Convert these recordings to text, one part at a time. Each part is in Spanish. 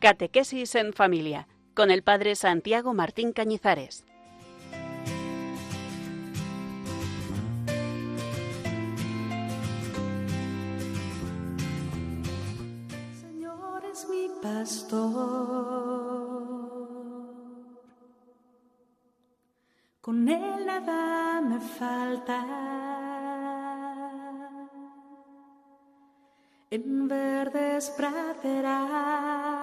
Catequesis en Familia, con el Padre Santiago Martín Cañizares. Señor es mi pastor, con él nada me falta. En verdes praderas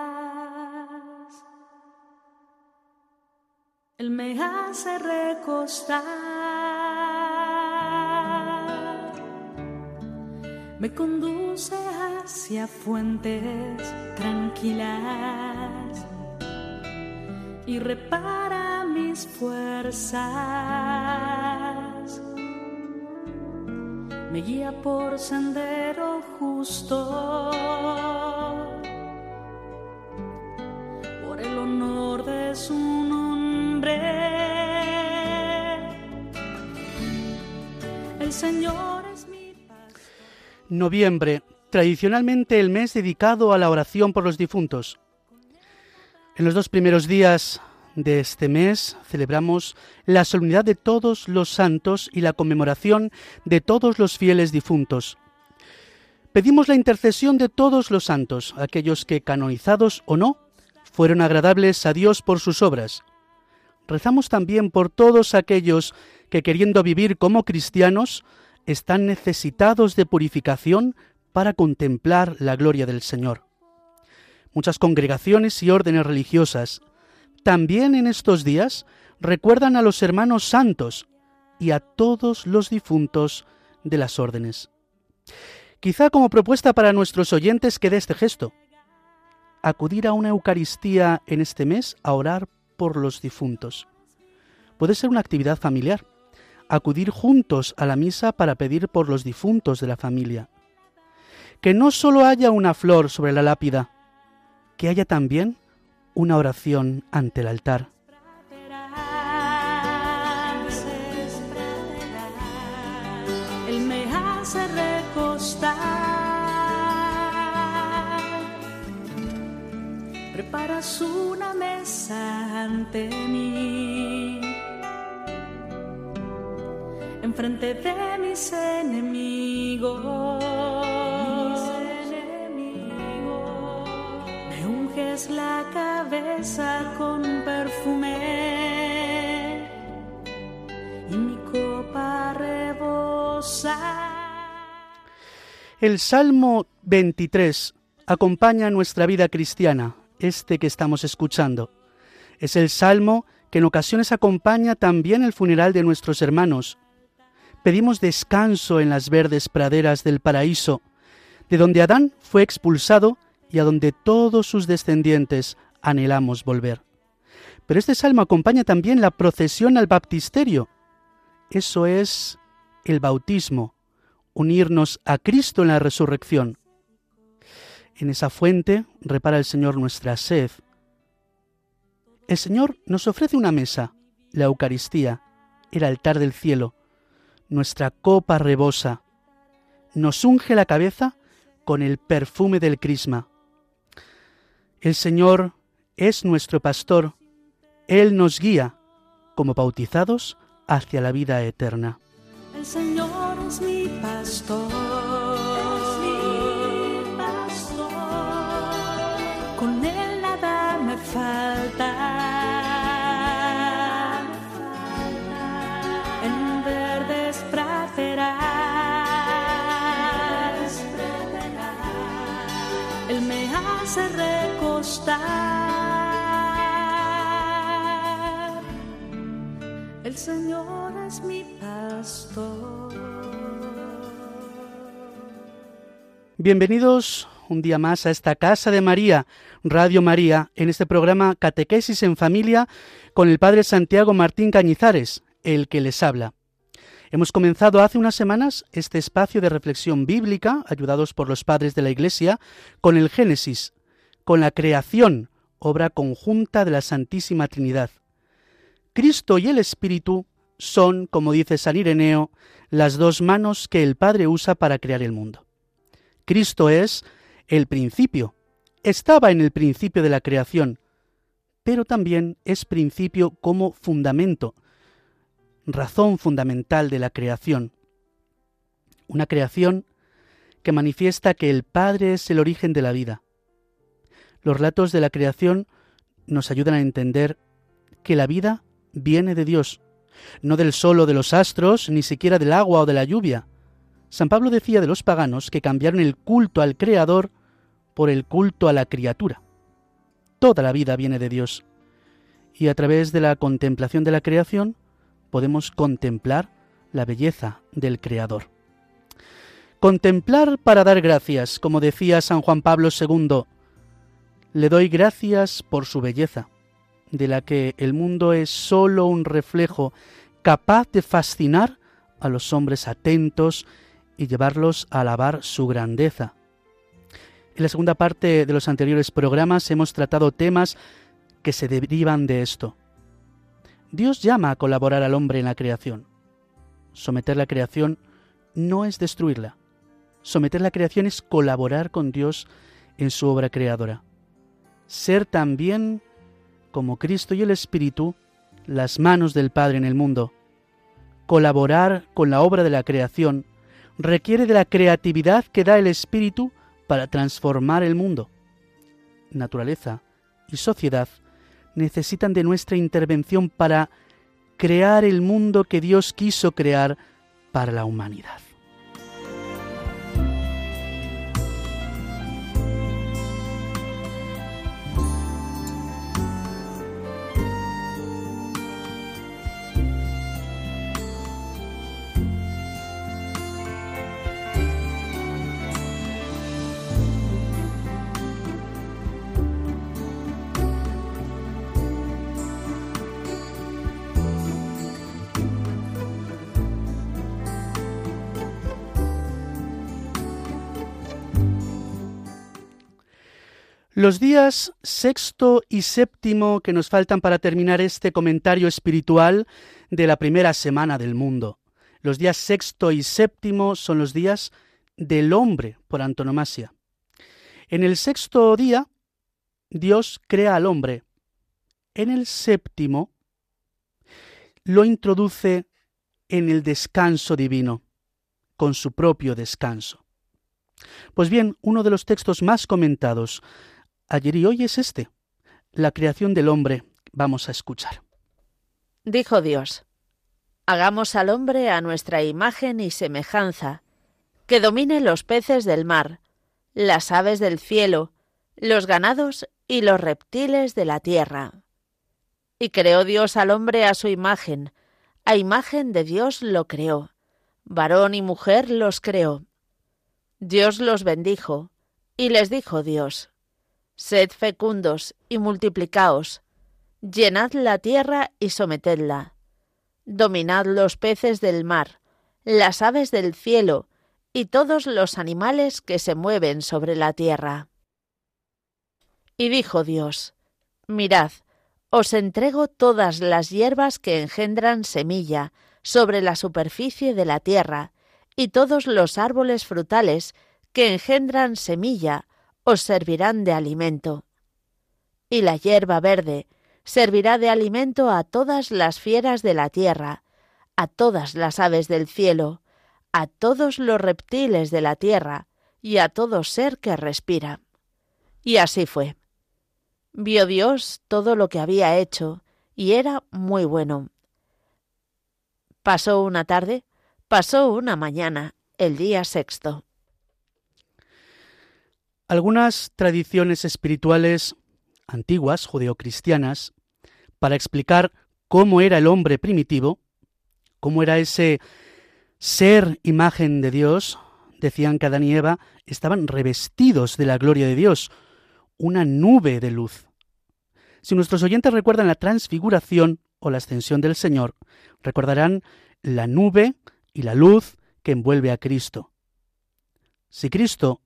Él me hace recostar, me conduce hacia fuentes tranquilas y repara mis fuerzas. Me guía por sendero justo por el honor de su el Señor es mi Noviembre, tradicionalmente el mes dedicado a la oración por los difuntos. En los dos primeros días de este mes celebramos la solemnidad de todos los santos y la conmemoración de todos los fieles difuntos. Pedimos la intercesión de todos los santos, aquellos que, canonizados o no, fueron agradables a Dios por sus obras rezamos también por todos aquellos que queriendo vivir como cristianos están necesitados de purificación para contemplar la gloria del Señor. Muchas congregaciones y órdenes religiosas también en estos días recuerdan a los hermanos santos y a todos los difuntos de las órdenes. Quizá como propuesta para nuestros oyentes quede este gesto. Acudir a una Eucaristía en este mes a orar por los difuntos. Puede ser una actividad familiar, acudir juntos a la misa para pedir por los difuntos de la familia. Que no solo haya una flor sobre la lápida, que haya también una oración ante el altar. Preparas una mesa ante mí, enfrente de mis enemigos. Me unges la cabeza con perfume y mi copa rebosa. El Salmo 23 acompaña nuestra vida cristiana este que estamos escuchando. Es el salmo que en ocasiones acompaña también el funeral de nuestros hermanos. Pedimos descanso en las verdes praderas del paraíso, de donde Adán fue expulsado y a donde todos sus descendientes anhelamos volver. Pero este salmo acompaña también la procesión al baptisterio. Eso es el bautismo, unirnos a Cristo en la resurrección. En esa fuente repara el Señor nuestra sed. El Señor nos ofrece una mesa, la Eucaristía, el altar del cielo. Nuestra copa rebosa. Nos unge la cabeza con el perfume del crisma. El Señor es nuestro pastor. Él nos guía, como bautizados, hacia la vida eterna. El Señor es mi pastor falta. En verdes praderas, Él me hace recostar. El Señor es mi pastor. Bienvenidos un día más a esta casa de María, Radio María, en este programa Catequesis en Familia con el Padre Santiago Martín Cañizares, el que les habla. Hemos comenzado hace unas semanas este espacio de reflexión bíblica, ayudados por los padres de la Iglesia, con el Génesis, con la creación, obra conjunta de la Santísima Trinidad. Cristo y el Espíritu son, como dice San Ireneo, las dos manos que el Padre usa para crear el mundo. Cristo es el principio, estaba en el principio de la creación, pero también es principio como fundamento, razón fundamental de la creación. Una creación que manifiesta que el Padre es el origen de la vida. Los relatos de la creación nos ayudan a entender que la vida viene de Dios, no del sol o de los astros, ni siquiera del agua o de la lluvia. San Pablo decía de los paganos que cambiaron el culto al Creador por el culto a la criatura. Toda la vida viene de Dios. Y a través de la contemplación de la creación podemos contemplar la belleza del Creador. Contemplar para dar gracias, como decía San Juan Pablo II. Le doy gracias por su belleza, de la que el mundo es sólo un reflejo capaz de fascinar a los hombres atentos y llevarlos a alabar su grandeza. En la segunda parte de los anteriores programas hemos tratado temas que se derivan de esto. Dios llama a colaborar al hombre en la creación. Someter la creación no es destruirla, Someter la creación es colaborar con Dios en su obra creadora. Ser también, como Cristo y el Espíritu, las manos del Padre en el mundo. Colaborar con la obra de la creación requiere de la creatividad que da el Espíritu para transformar el mundo. Naturaleza y sociedad necesitan de nuestra intervención para crear el mundo que Dios quiso crear para la humanidad. Los días sexto y séptimo que nos faltan para terminar este comentario espiritual de la primera semana del mundo. Los días sexto y séptimo son los días del hombre por antonomasia. En el sexto día, Dios crea al hombre. En el séptimo, lo introduce en el descanso divino, con su propio descanso. Pues bien, uno de los textos más comentados ayer y hoy es este, la creación del hombre. Vamos a escuchar. Dijo Dios, hagamos al hombre a nuestra imagen y semejanza, que domine los peces del mar, las aves del cielo, los ganados y los reptiles de la tierra. Y creó Dios al hombre a su imagen, a imagen de Dios lo creó, varón y mujer los creó. Dios los bendijo, y les dijo Dios, Sed fecundos y multiplicaos, llenad la tierra y sometedla. Dominad los peces del mar, las aves del cielo y todos los animales que se mueven sobre la tierra. Y dijo Dios, Mirad, os entrego todas las hierbas que engendran semilla sobre la superficie de la tierra, y todos los árboles frutales que engendran semilla os servirán de alimento. Y la hierba verde servirá de alimento a todas las fieras de la tierra, a todas las aves del cielo, a todos los reptiles de la tierra y a todo ser que respira. Y así fue. Vio Dios todo lo que había hecho, y era muy bueno. Pasó una tarde, pasó una mañana, el día sexto. Algunas tradiciones espirituales antiguas, judeocristianas, para explicar cómo era el hombre primitivo, cómo era ese ser imagen de Dios, decían que Adán y Eva estaban revestidos de la gloria de Dios, una nube de luz. Si nuestros oyentes recuerdan la transfiguración o la ascensión del Señor, recordarán la nube y la luz que envuelve a Cristo. Si Cristo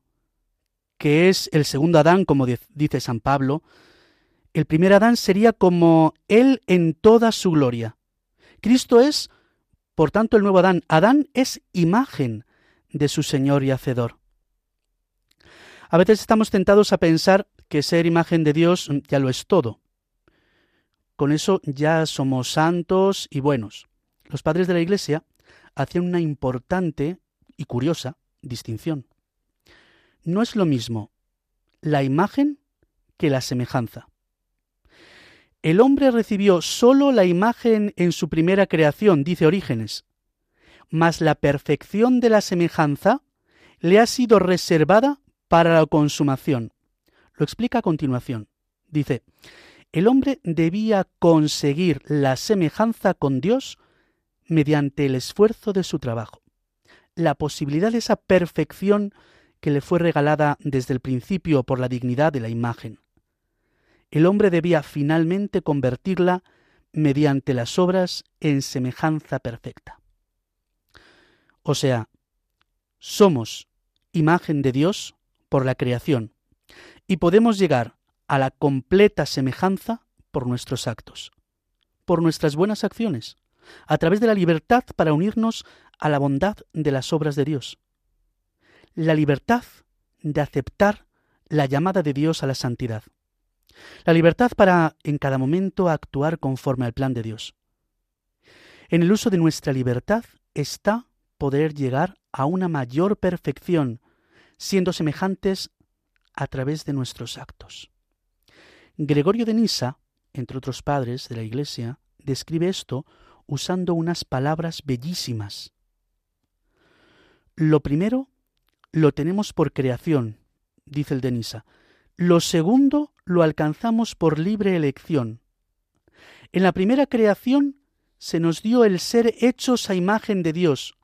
que es el segundo Adán, como dice San Pablo, el primer Adán sería como Él en toda su gloria. Cristo es, por tanto, el nuevo Adán. Adán es imagen de su Señor y Hacedor. A veces estamos tentados a pensar que ser imagen de Dios ya lo es todo. Con eso ya somos santos y buenos. Los padres de la Iglesia hacían una importante y curiosa distinción. No es lo mismo la imagen que la semejanza. El hombre recibió sólo la imagen en su primera creación, dice Orígenes, mas la perfección de la semejanza le ha sido reservada para la consumación. Lo explica a continuación. Dice, el hombre debía conseguir la semejanza con Dios mediante el esfuerzo de su trabajo. La posibilidad de esa perfección que le fue regalada desde el principio por la dignidad de la imagen el hombre debía finalmente convertirla mediante las obras en semejanza perfecta. O sea, somos imagen de Dios por la creación y podemos llegar a la completa semejanza por nuestros actos, por nuestras buenas acciones, a través de la libertad para unirnos a la bondad de las obras de Dios. La libertad de aceptar la llamada de Dios a la santidad. La libertad para en cada momento actuar conforme al plan de Dios. En el uso de nuestra libertad está poder llegar a una mayor perfección, siendo semejantes a través de nuestros actos. Gregorio de Nisa, entre otros padres de la Iglesia, describe esto usando unas palabras bellísimas. Lo primero lo tenemos por creación, dice el de Nisa. Lo segundo lo alcanzamos por libre elección. En la primera creación se nos dio el ser hechos a imagen de Dios.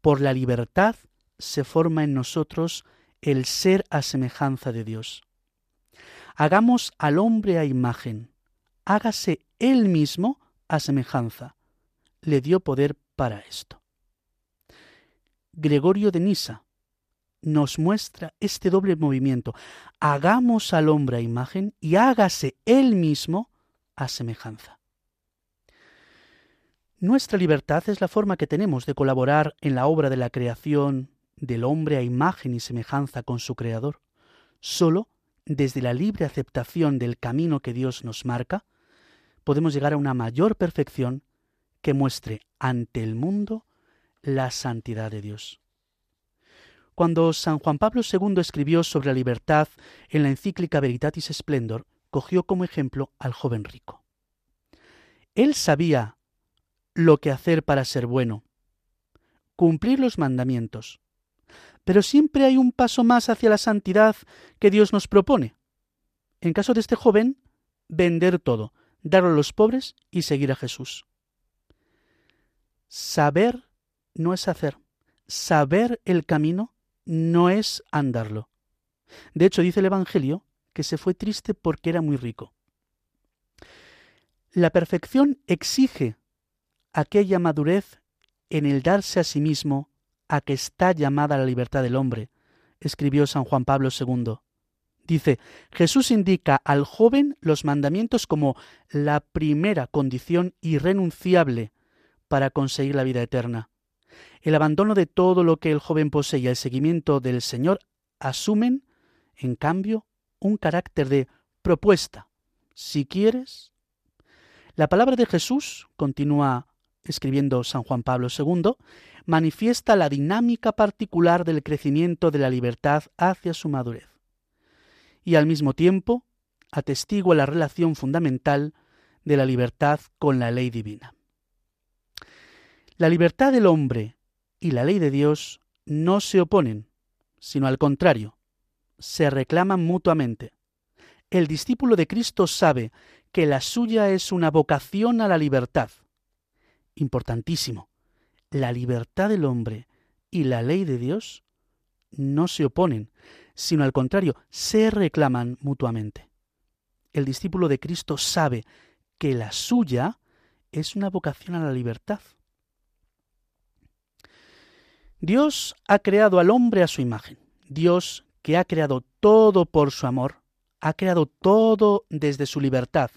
Por la libertad se forma en nosotros el ser a semejanza de Dios. Hagamos al hombre a imagen, hágase él mismo a semejanza. Le dio poder para esto. Gregorio de Nisa, nos muestra este doble movimiento. Hagamos al hombre a imagen y hágase él mismo a semejanza. Nuestra libertad es la forma que tenemos de colaborar en la obra de la creación del hombre a imagen y semejanza con su Creador. Solo desde la libre aceptación del camino que Dios nos marca, podemos llegar a una mayor perfección que muestre ante el mundo la santidad de Dios. Cuando San Juan Pablo II escribió sobre la libertad en la encíclica Veritatis Splendor, cogió como ejemplo al joven rico. Él sabía lo que hacer para ser bueno, cumplir los mandamientos, pero siempre hay un paso más hacia la santidad que Dios nos propone. En caso de este joven, vender todo, darlo a los pobres y seguir a Jesús. Saber no es hacer. Saber el camino no es andarlo. De hecho, dice el Evangelio que se fue triste porque era muy rico. La perfección exige aquella madurez en el darse a sí mismo a que está llamada la libertad del hombre, escribió San Juan Pablo II. Dice, Jesús indica al joven los mandamientos como la primera condición irrenunciable para conseguir la vida eterna. El abandono de todo lo que el joven posee y el seguimiento del Señor asumen, en cambio, un carácter de propuesta. Si quieres. La palabra de Jesús, continúa escribiendo San Juan Pablo II, manifiesta la dinámica particular del crecimiento de la libertad hacia su madurez. Y al mismo tiempo atestigua la relación fundamental de la libertad con la ley divina. La libertad del hombre y la ley de Dios no se oponen, sino al contrario, se reclaman mutuamente. El discípulo de Cristo sabe que la suya es una vocación a la libertad. Importantísimo, la libertad del hombre y la ley de Dios no se oponen, sino al contrario, se reclaman mutuamente. El discípulo de Cristo sabe que la suya es una vocación a la libertad. Dios ha creado al hombre a su imagen. Dios, que ha creado todo por su amor, ha creado todo desde su libertad.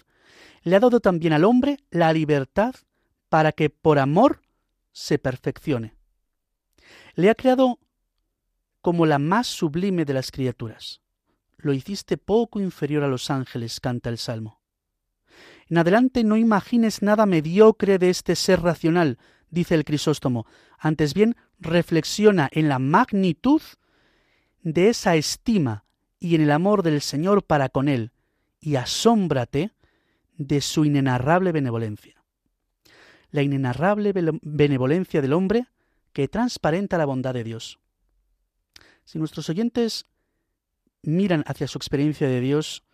Le ha dado también al hombre la libertad para que por amor se perfeccione. Le ha creado como la más sublime de las criaturas. lo hiciste poco inferior a los ángeles, canta el Salmo. En adelante no imagines nada mediocre de este ser racional, dice el Crisóstomo. Antes bien, reflexiona en la magnitud de esa estima y en el amor del Señor para con él, y asómbrate de su inenarrable benevolencia. La inenarrable benevolencia del hombre que transparenta la bondad de Dios. Si nuestros oyentes miran hacia su experiencia de Dios,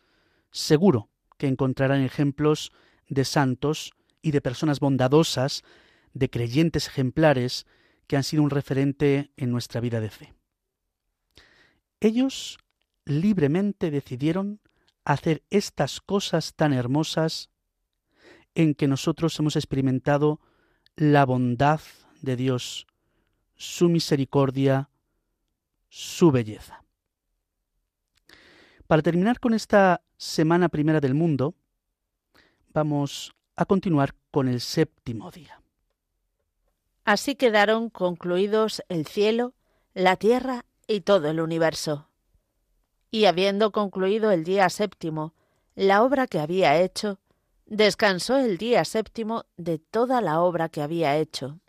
seguro que encontrarán ejemplos de santos y de personas bondadosas, de creyentes ejemplares que han sido un referente en nuestra vida de fe. Ellos libremente decidieron hacer estas cosas tan hermosas en que nosotros hemos experimentado la bondad de Dios, su misericordia, su belleza. Para terminar con esta semana primera del mundo, vamos a continuar con el séptimo día. Así quedaron concluidos el cielo, la tierra y todo el universo. Y habiendo concluido el día séptimo, la obra que había hecho, descansó el día séptimo de toda la obra que había hecho.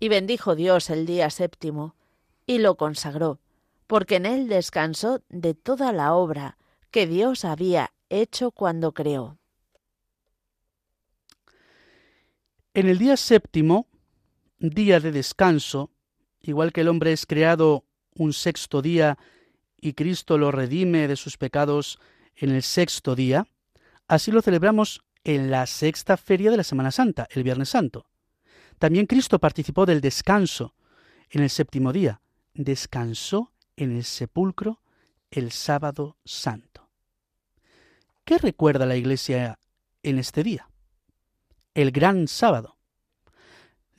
Y bendijo Dios el día séptimo, y lo consagró, porque en él descansó de toda la obra que Dios había hecho cuando creó. En el día séptimo, día de descanso, igual que el hombre es creado un sexto día y Cristo lo redime de sus pecados en el sexto día, así lo celebramos en la sexta feria de la Semana Santa, el Viernes Santo. También Cristo participó del descanso en el séptimo día, descansó en el sepulcro el sábado santo. ¿Qué recuerda la Iglesia en este día? El gran sábado.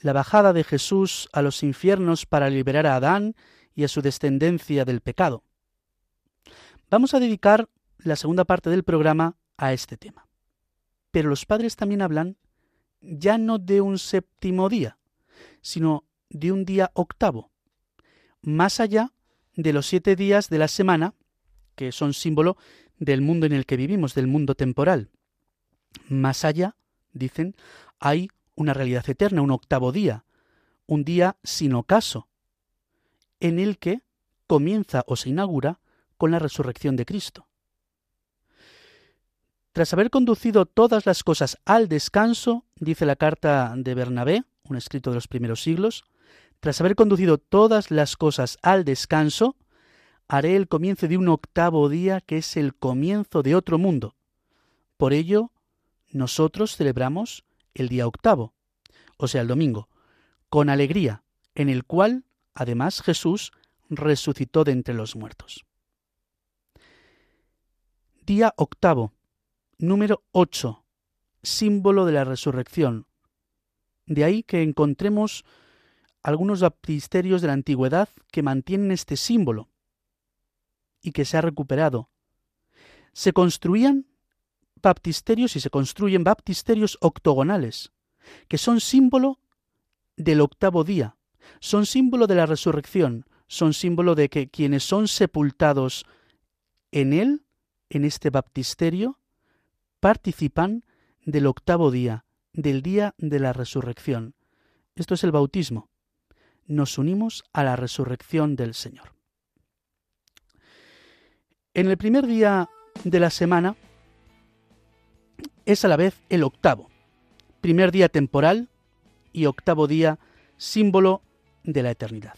La bajada de Jesús a los infiernos para liberar a Adán y a su descendencia del pecado. Vamos a dedicar la segunda parte del programa a este tema. Pero los padres también hablan ya no de un séptimo día, sino de un día octavo, más allá de los siete días de la semana, que son símbolo del mundo en el que vivimos, del mundo temporal. Más allá, dicen, hay una realidad eterna, un octavo día, un día sin ocaso, en el que comienza o se inaugura con la resurrección de Cristo. Tras haber conducido todas las cosas al descanso, dice la carta de Bernabé, un escrito de los primeros siglos, tras haber conducido todas las cosas al descanso, haré el comienzo de un octavo día que es el comienzo de otro mundo. Por ello, nosotros celebramos el día octavo, o sea, el domingo, con alegría, en el cual, además, Jesús resucitó de entre los muertos. Día octavo, número ocho, símbolo de la resurrección. De ahí que encontremos algunos baptisterios de la antigüedad que mantienen este símbolo y que se ha recuperado. Se construían baptisterios y se construyen baptisterios octogonales, que son símbolo del octavo día, son símbolo de la resurrección, son símbolo de que quienes son sepultados en él, en este baptisterio, participan del octavo día, del día de la resurrección. Esto es el bautismo nos unimos a la resurrección del Señor. En el primer día de la semana es a la vez el octavo, primer día temporal y octavo día símbolo de la eternidad.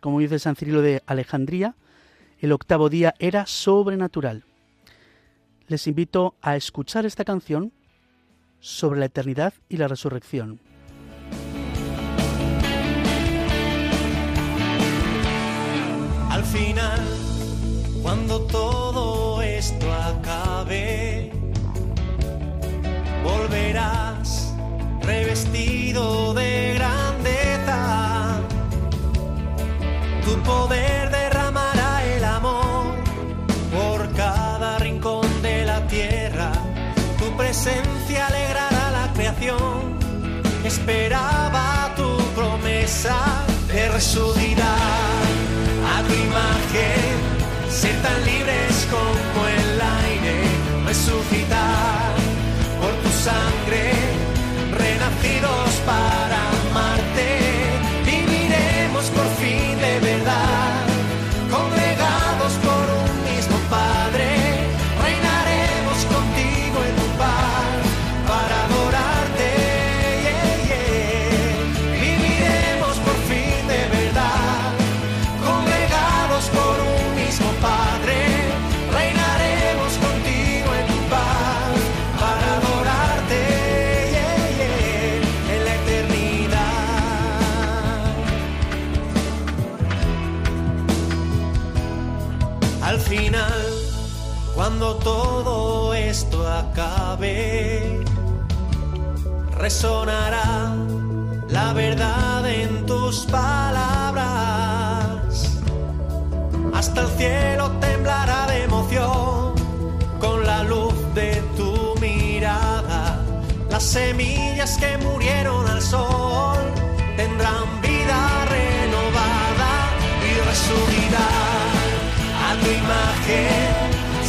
Como dice San Cirilo de Alejandría, el octavo día era sobrenatural. Les invito a escuchar esta canción sobre la eternidad y la resurrección. Al final, cuando todo volverás revestido de grandeza. Tu poder derramará el amor por cada rincón de la tierra. Tu presencia alegrará la creación. Esperaba tu promesa de resucitar tu imagen, ser tan libres como el aire, resucitar sangre, renacidos para resonará la verdad en tus palabras. Hasta el cielo temblará de emoción con la luz de tu mirada. Las semillas que murieron al sol tendrán vida renovada y resurgirán a tu imagen.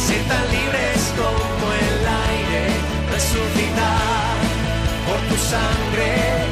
Ser tan libres como el aire, resucitar sangre,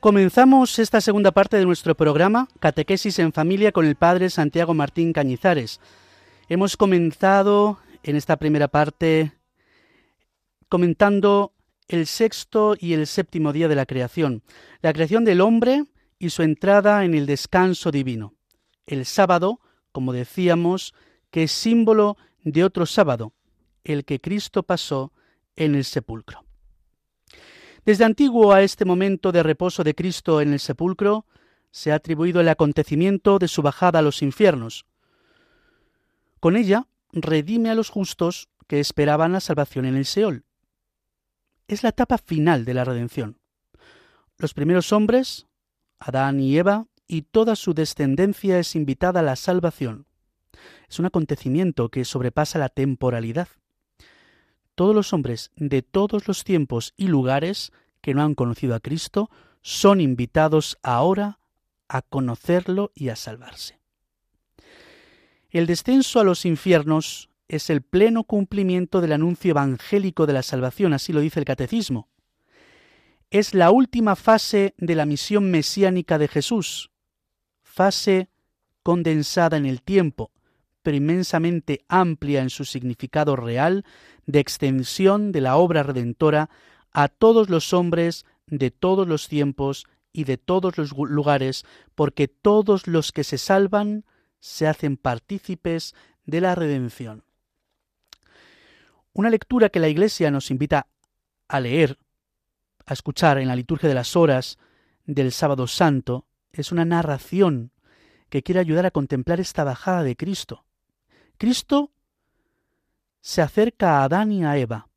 Comenzamos esta segunda parte de nuestro programa, Catequesis en Familia, con el Padre Santiago Martín Cañizares. Hemos comenzado en esta primera parte comentando el sexto y el séptimo día de la creación, la creación del hombre y su entrada en el descanso divino. El sábado, como decíamos, que es símbolo de otro sábado, el que Cristo pasó en el sepulcro. Desde antiguo a este momento de reposo de Cristo en el sepulcro se ha atribuido el acontecimiento de su bajada a los infiernos. Con ella redime a los justos que esperaban la salvación en el Seol. Es la etapa final de la redención. Los primeros hombres, Adán y Eva, y toda su descendencia es invitada a la salvación. Es un acontecimiento que sobrepasa la temporalidad. Todos los hombres de todos los tiempos y lugares que no han conocido a Cristo son invitados ahora a conocerlo y a salvarse. El descenso a los infiernos es el pleno cumplimiento del anuncio evangélico de la salvación, así lo dice el catecismo. Es la última fase de la misión mesiánica de Jesús, fase condensada en el tiempo, pero inmensamente amplia en su significado real de extensión de la obra redentora a todos los hombres de todos los tiempos y de todos los lugares, porque todos los que se salvan se hacen partícipes de la redención. Una lectura que la Iglesia nos invita a leer, a escuchar en la liturgia de las horas del sábado santo, es una narración que quiere ayudar a contemplar esta bajada de Cristo. Cristo se acerca a Adán y a Eva,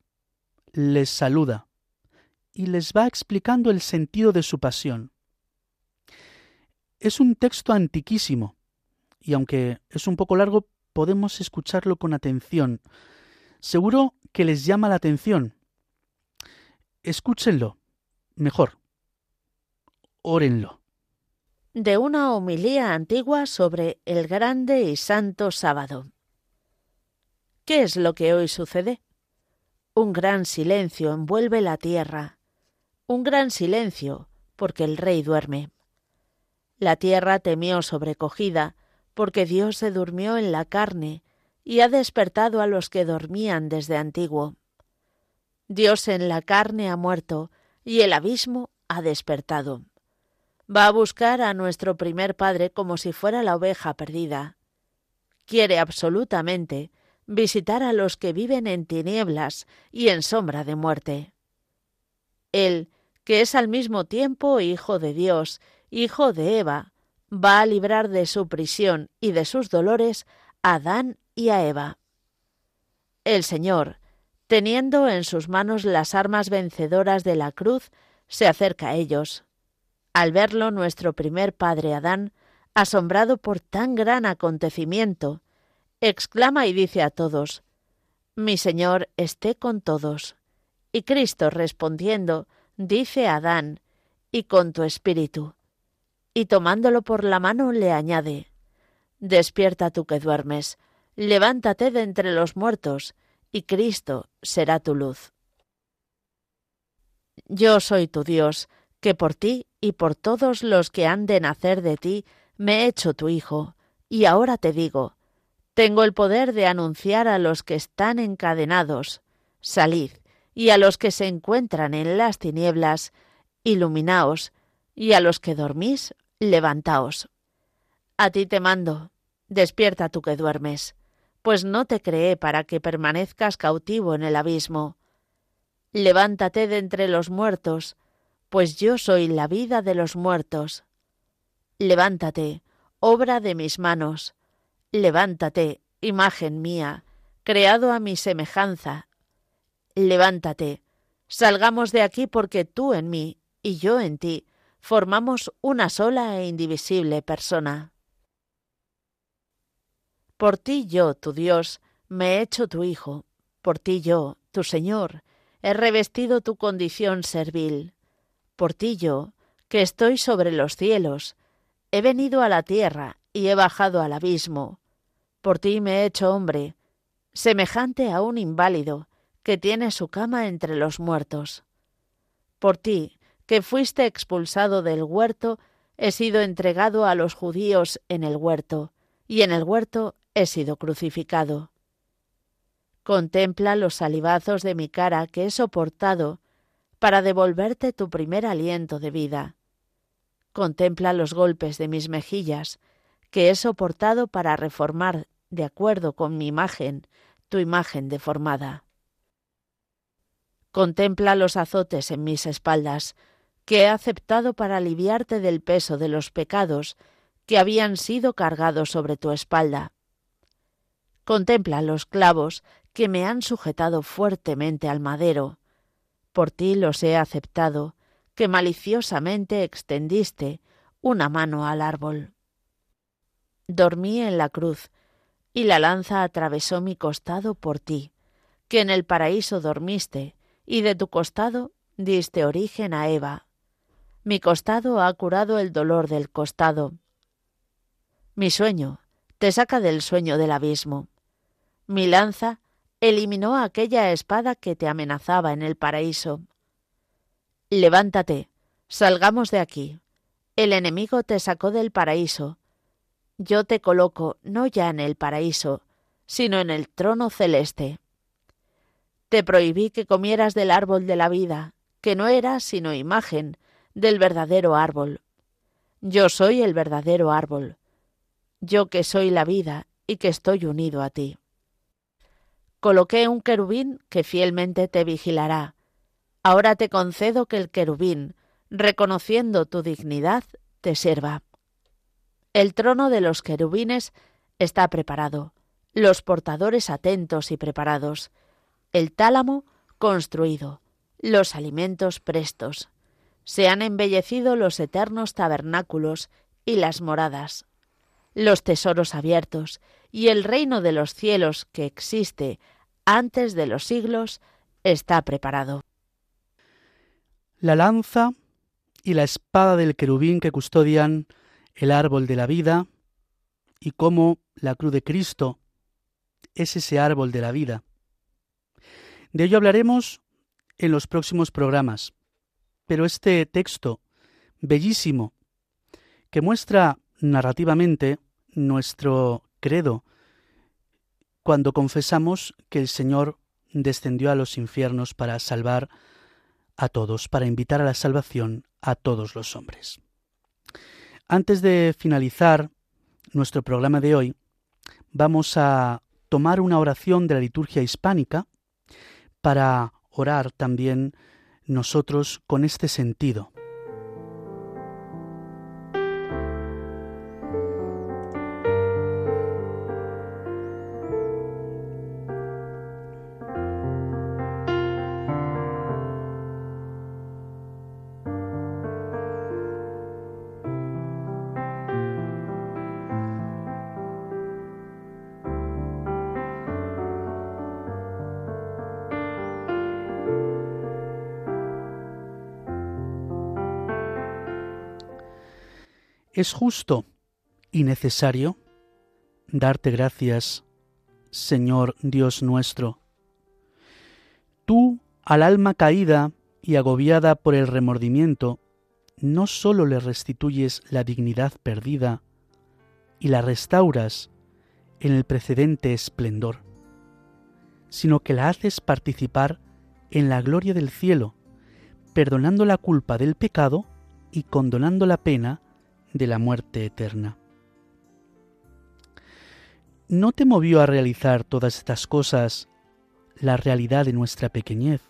les saluda y les va explicando el sentido de su pasión. Es un texto antiquísimo, y aunque es un poco largo, podemos escucharlo con atención. Seguro que les llama la atención. Escúchenlo, mejor. Órenlo. De una homilía antigua sobre el grande y santo sábado. ¿Qué es lo que hoy sucede? Un gran silencio envuelve la tierra. Un gran silencio, porque el rey duerme. La tierra temió sobrecogida, porque Dios se durmió en la carne y ha despertado a los que dormían desde antiguo. Dios en la carne ha muerto y el abismo ha despertado. Va a buscar a nuestro primer padre como si fuera la oveja perdida. Quiere absolutamente visitar a los que viven en tinieblas y en sombra de muerte. Él, que es al mismo tiempo Hijo de Dios, Hijo de Eva, va a librar de su prisión y de sus dolores a Adán y a Eva. El Señor, teniendo en sus manos las armas vencedoras de la cruz, se acerca a ellos. Al verlo nuestro primer padre Adán, asombrado por tan gran acontecimiento, exclama y dice a todos, Mi Señor esté con todos. Y Cristo respondiendo, dice a Adán, y con tu espíritu. Y tomándolo por la mano le añade, Despierta tú que duermes, levántate de entre los muertos, y Cristo será tu luz. Yo soy tu Dios, que por ti y por todos los que han de nacer de ti me he hecho tu Hijo, y ahora te digo, tengo el poder de anunciar a los que están encadenados, salid, y a los que se encuentran en las tinieblas, iluminaos, y a los que dormís, levantaos. A ti te mando, despierta tú que duermes, pues no te creé para que permanezcas cautivo en el abismo. Levántate de entre los muertos, pues yo soy la vida de los muertos. Levántate, obra de mis manos, Levántate, imagen mía, creado a mi semejanza. Levántate, salgamos de aquí porque tú en mí y yo en ti formamos una sola e indivisible persona. Por ti yo, tu Dios, me he hecho tu Hijo, por ti yo, tu Señor, he revestido tu condición servil. Por ti yo, que estoy sobre los cielos, he venido a la tierra y he bajado al abismo. Por ti me he hecho hombre, semejante a un inválido que tiene su cama entre los muertos. Por ti, que fuiste expulsado del huerto, he sido entregado a los judíos en el huerto, y en el huerto he sido crucificado. Contempla los salivazos de mi cara que he soportado para devolverte tu primer aliento de vida. Contempla los golpes de mis mejillas que he soportado para reformar de acuerdo con mi imagen, tu imagen deformada. Contempla los azotes en mis espaldas, que he aceptado para aliviarte del peso de los pecados que habían sido cargados sobre tu espalda. Contempla los clavos que me han sujetado fuertemente al madero. Por ti los he aceptado, que maliciosamente extendiste una mano al árbol. Dormí en la cruz, y la lanza atravesó mi costado por ti, que en el paraíso dormiste, y de tu costado diste origen a Eva. Mi costado ha curado el dolor del costado. Mi sueño te saca del sueño del abismo. Mi lanza eliminó aquella espada que te amenazaba en el paraíso. Levántate, salgamos de aquí. El enemigo te sacó del paraíso, yo te coloco no ya en el paraíso, sino en el trono celeste. Te prohibí que comieras del árbol de la vida, que no era sino imagen del verdadero árbol. Yo soy el verdadero árbol, yo que soy la vida y que estoy unido a ti. Coloqué un querubín que fielmente te vigilará. Ahora te concedo que el querubín, reconociendo tu dignidad, te sirva. El trono de los querubines está preparado, los portadores atentos y preparados, el tálamo construido, los alimentos prestos. Se han embellecido los eternos tabernáculos y las moradas, los tesoros abiertos y el reino de los cielos que existe antes de los siglos está preparado. La lanza y la espada del querubín que custodian el árbol de la vida y cómo la cruz de Cristo es ese árbol de la vida. De ello hablaremos en los próximos programas, pero este texto bellísimo que muestra narrativamente nuestro credo cuando confesamos que el Señor descendió a los infiernos para salvar a todos, para invitar a la salvación a todos los hombres. Antes de finalizar nuestro programa de hoy, vamos a tomar una oración de la liturgia hispánica para orar también nosotros con este sentido. Es justo y necesario darte gracias, Señor Dios nuestro. Tú, al alma caída y agobiada por el remordimiento, no sólo le restituyes la dignidad perdida y la restauras en el precedente esplendor, sino que la haces participar en la gloria del cielo, perdonando la culpa del pecado y condonando la pena de la muerte eterna. ¿No te movió a realizar todas estas cosas la realidad de nuestra pequeñez,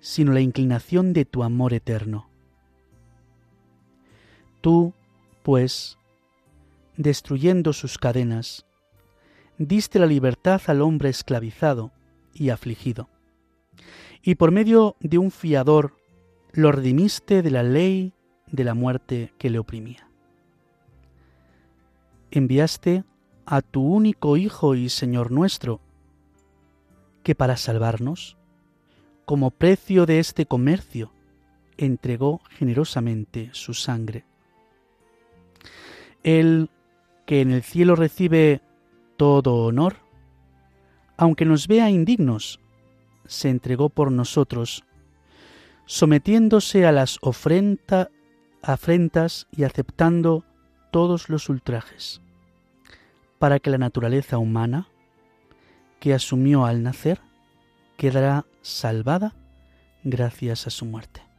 sino la inclinación de tu amor eterno? Tú, pues, destruyendo sus cadenas, diste la libertad al hombre esclavizado y afligido, y por medio de un fiador lo redimiste de la ley de la muerte que le oprimía. Enviaste a tu único Hijo y Señor nuestro, que para salvarnos, como precio de este comercio, entregó generosamente su sangre. Él, que en el cielo recibe todo honor, aunque nos vea indignos, se entregó por nosotros, sometiéndose a las ofrendas afrentas y aceptando todos los ultrajes, para que la naturaleza humana, que asumió al nacer, quedará salvada gracias a su muerte.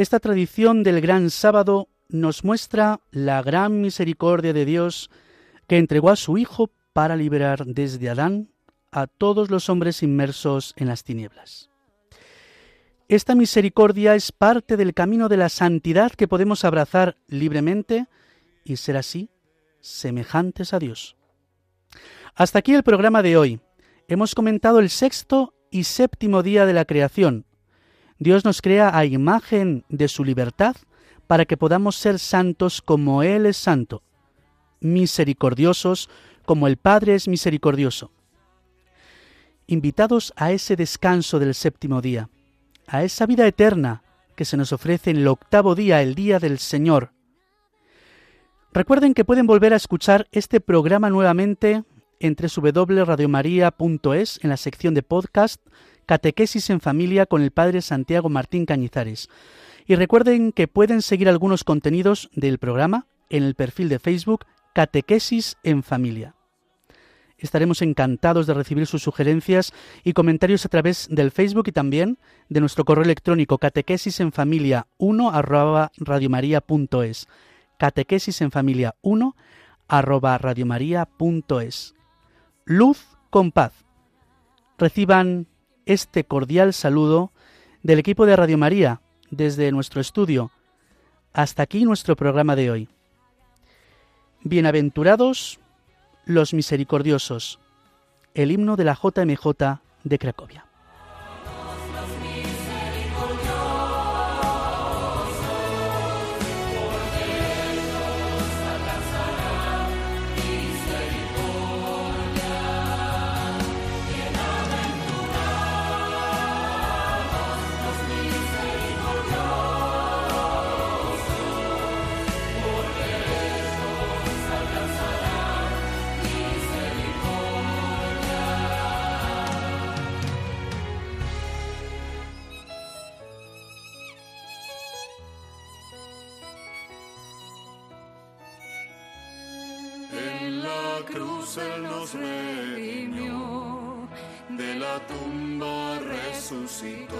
Esta tradición del gran sábado nos muestra la gran misericordia de Dios que entregó a su Hijo para liberar desde Adán a todos los hombres inmersos en las tinieblas. Esta misericordia es parte del camino de la santidad que podemos abrazar libremente y ser así semejantes a Dios. Hasta aquí el programa de hoy. Hemos comentado el sexto y séptimo día de la creación, Dios nos crea a imagen de su libertad para que podamos ser santos como Él es santo, misericordiosos como el Padre es misericordioso. Invitados a ese descanso del séptimo día, a esa vida eterna que se nos ofrece en el octavo día, el día del Señor. Recuerden que pueden volver a escuchar este programa nuevamente entre www.radiomaria.es en la sección de podcast Catequesis en Familia con el Padre Santiago Martín Cañizares. Y recuerden que pueden seguir algunos contenidos del programa en el perfil de Facebook Catequesis en Familia. Estaremos encantados de recibir sus sugerencias y comentarios a través del Facebook y también de nuestro correo electrónico catequesis en familia 1 arroba. Catequesis en familia 1 arroba. Luz con paz. Reciban este cordial saludo del equipo de Radio María desde nuestro estudio. Hasta aquí nuestro programa de hoy. Bienaventurados los misericordiosos. El himno de la JMJ de Cracovia. Nos de la tumba resucitó.